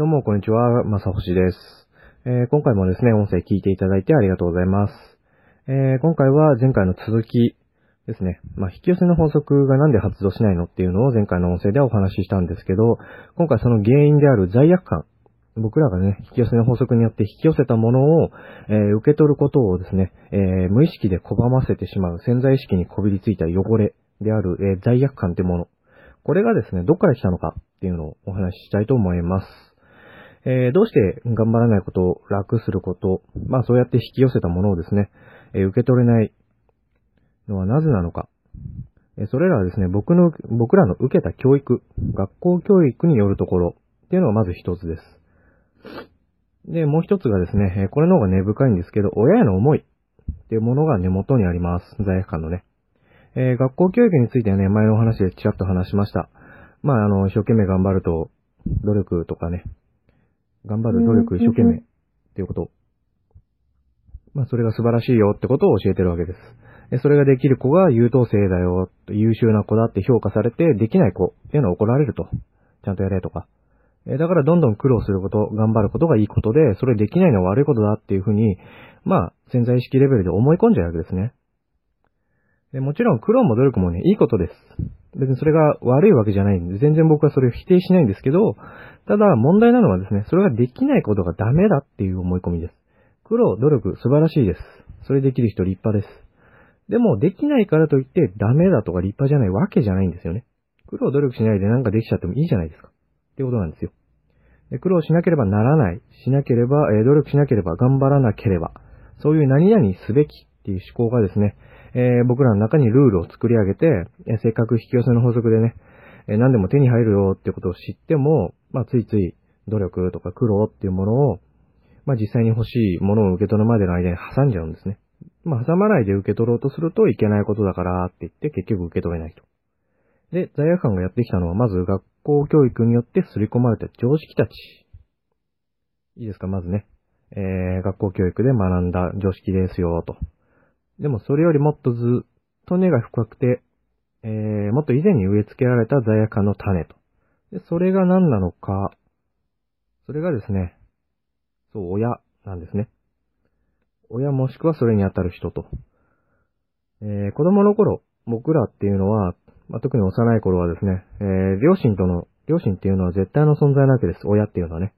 どうも、こんにちは。まさほしです。えー今回もですね、音声聞いていただいてありがとうございます。えー今回は前回の続きですね。まあ、引き寄せの法則がなんで発動しないのっていうのを前回の音声でお話ししたんですけど、今回その原因である罪悪感。僕らがね、引き寄せの法則によって引き寄せたものを、えー受け取ることをですね、え無意識で拒ませてしまう潜在意識にこびりついた汚れである、え罪悪感ってもの。これがですね、どっから来たのかっていうのをお話ししたいと思います。えーどうして頑張らないことを楽すること、まあそうやって引き寄せたものをですね、えー受け取れないのはなぜなのか。えーそれらはですね、僕の、僕らの受けた教育、学校教育によるところっていうのがまず一つです。で、もう一つがですね、えこれの方が根深いんですけど、親への思いっていうものが根元にあります。罪悪感のね。えー学校教育についてはね、前のお話でちらっと話しました。まあ、あの、一生懸命頑張ると、努力とかね、頑張る努力、一生懸命っていうこと。まあ、それが素晴らしいよってことを教えてるわけです。えそれができる子が優等生だよ、優秀な子だって評価されて、できない子っていうのは怒られると。ちゃんとやれとか。えだからどんどん苦労すること、頑張ることがいいことで、それできないのは悪いことだっていうふうに、まあ、潜在意識レベルで思い込んじゃうわけですね。でもちろん苦労も努力もね、いいことです。別にそれが悪いわけじゃないんで、全然僕はそれを否定しないんですけど、ただ問題なのはですね、それができないことがダメだっていう思い込みです。苦労、努力、素晴らしいです。それできる人立派です。でも、できないからといってダメだとか立派じゃないわけじゃないんですよね。苦労、努力しないでなんかできちゃってもいいじゃないですか。ってことなんですよ。で苦労しなければならない。しなければ、えー努力しなければ、頑張らなければ。そういう何々すべきっていう思考がですね、えー僕らの中にルールを作り上げて、えーせっかく引き寄せの法則でね、えー何でも手に入るよってことを知っても、まあ、ついつい努力とか苦労っていうものを、まあ、実際に欲しいものを受け取るまでの間に挟んじゃうんですね。まあ、挟まないで受け取ろうとするといけないことだからって言って結局受け取れないと。で、罪悪感がやってきたのはまず学校教育によって刷り込まれた常識たち。いいですか、まずね。えー、学校教育で学んだ常識ですよ、と。でもそれよりもっとずっと根が深くて、えー、もっと以前に植え付けられた罪悪感の種と。で、それが何なのか。それがですね、そう、親なんですね。親もしくはそれに当たる人と。えー、子供の頃、僕らっていうのは、まあ、特に幼い頃はですね、えー、両親との、両親っていうのは絶対の存在なわけです。親っていうのはね。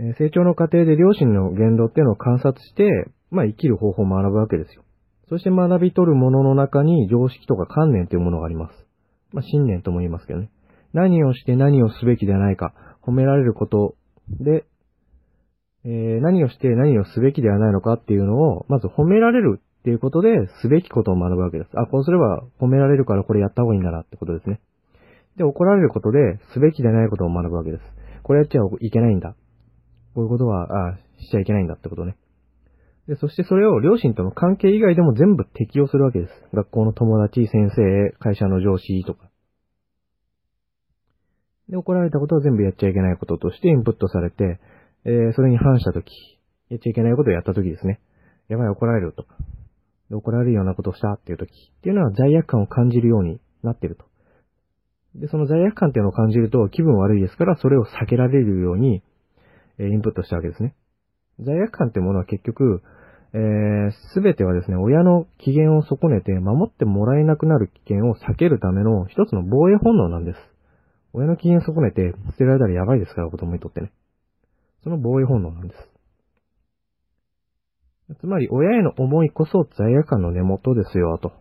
え成長の過程で両親の言動っていうのを観察して、まあ、生きる方法を学ぶわけですよ。そして学び取るものの中に常識とか観念というものがあります。まあ、信念とも言いますけどね。何をして何をすべきではないか、褒められることで、えー何をして何をすべきではないのかっていうのを、まず褒められるっていうことで、すべきことを学ぶわけです。あ、こうすれば褒められるからこれやった方がいいんだなってことですね。で、怒られることで、すべきでないことを学ぶわけです。これやっちゃいけないんだ。こういうことは、あしちゃいけないんだってことね。で、そしてそれを両親との関係以外でも全部適用するわけです。学校の友達、先生、会社の上司とか。で、怒られたことを全部やっちゃいけないこととしてインプットされて、えーそれに反したとき、やっちゃいけないことをやったときですね。やばい、怒られるとか。で怒られるようなことをしたっていうときっていうのは罪悪感を感じるようになってると。で、その罪悪感っていうのを感じると気分悪いですから、それを避けられるように、えインプットしたわけですね。罪悪感ってものは結局、えすべてはですね、親の機嫌を損ねて守ってもらえなくなる危険を避けるための一つの防衛本能なんです。親の機嫌損ねて捨てられたらやばいですから、子供にとってね。その防衛本能なんです。つまり、親への思いこそ罪悪感の根元ですよ、と。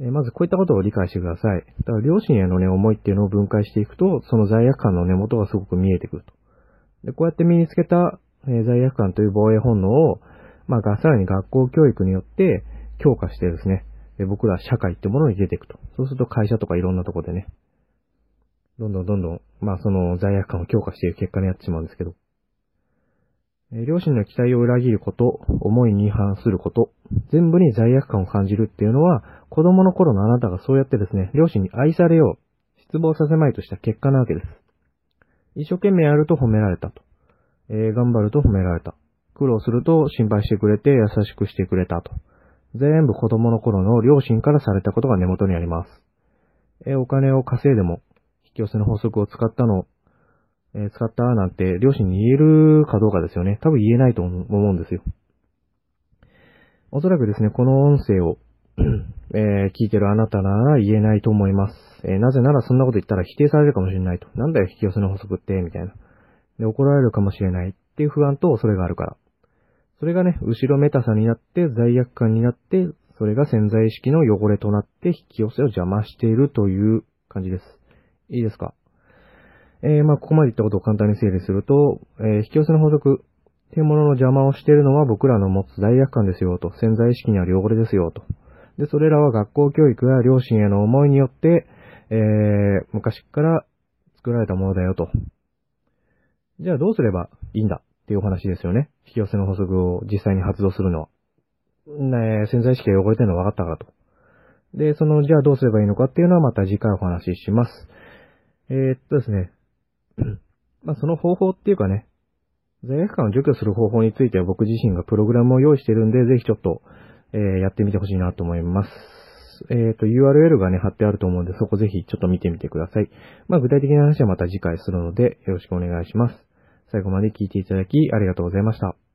えーまずこういったことを理解してください。だから両親へのね、思いっていうのを分解していくと、その罪悪感の根元がすごく見えてくると。で、こうやって身につけた、えー罪悪感という防衛本能を、まあ、さらに学校教育によって強化してですね、え僕ら社会ってものに出ていくと。そうすると会社とかいろんなとこでね、どんどんどんどん、まあその罪悪感を強化していく結果になってしまうんですけど、え両親の期待を裏切ること、思いに違反すること、全部に罪悪感を感じるっていうのは、子供の頃のあなたがそうやってですね、両親に愛されよう、失望させまいとした結果なわけです。一生懸命やると褒められたと。えー頑張ると褒められた。苦労すると心配してくれて優しくしてくれたと。全部子供の頃の両親からされたことが根元にあります。えーお金を稼いでも、引き寄せの法則を使ったのえー、使ったなんて両親に言えるかどうかですよね。多分言えないと思うんですよ。おそらくですね、この音声をえ、聞いてるあなたなら言えないと思います。えー、なぜならそんなこと言ったら否定されるかもしれないと。なんだよ引き寄せの法則って、みたいな。で、怒られるかもしれないっていう不安と恐れがあるから。それがね、後ろめたさになって罪悪感になって、それが潜在意識の汚れとなって引き寄せを邪魔しているという感じです。いいですか？えー、まあ、ここまで言ったことを簡単に整理すると、えー、引き寄せの法則っていうものの邪魔をしているのは僕らの持つ罪悪感ですよと、潜在意識にある汚れですよと。で、それらは学校教育や両親への思いによって、えー、昔から作られたものだよと。じゃあどうすればいいんだっていうお話ですよね。引き寄せの法則を実際に発動するのは。ね、潜在意識が汚れてるの分かったかと。で、その、じゃあどうすればいいのかっていうのはまた次回お話しします。えー、っとですね。まあ、その方法っていうかね、罪悪感を除去する方法については僕自身がプログラムを用意してるんで、ぜひちょっと、えー、やってみてほしいなと思います。えっ、ー、と、URL がね、貼ってあると思うんで、そこぜひちょっと見てみてください。まあ、具体的な話はまた次回するので、よろしくお願いします。最後まで聞いていただき、ありがとうございました。